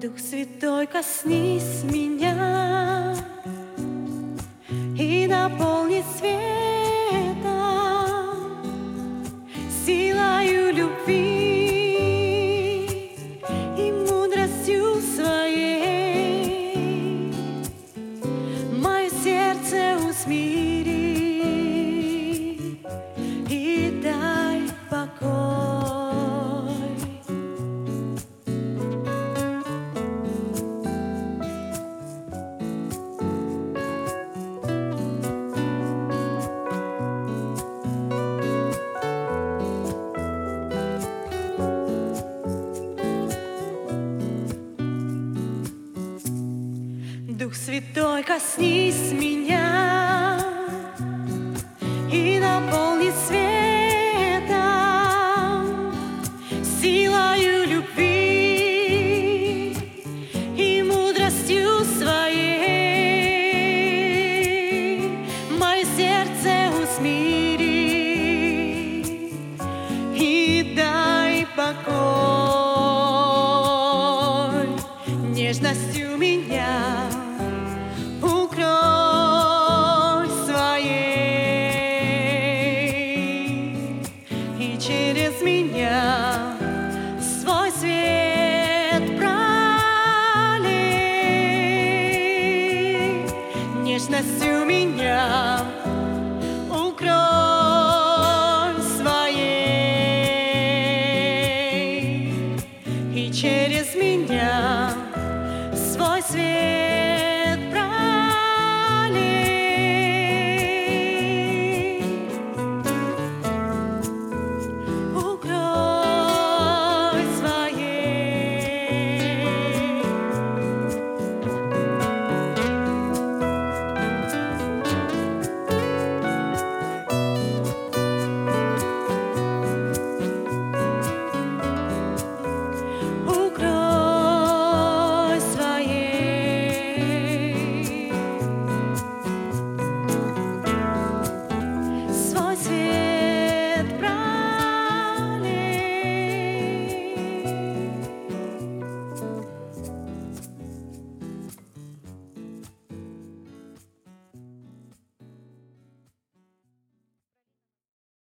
Дух Святой, коснись меня И наполни светом Силою любви И мудростью своей. Мое сердце усмири Дух Святой, коснись меня и наполни светом, силою любви и мудростью своей. Мое сердце усмири и дай покой нежностью меня нежность у меня укрой своей и через меня свой свет.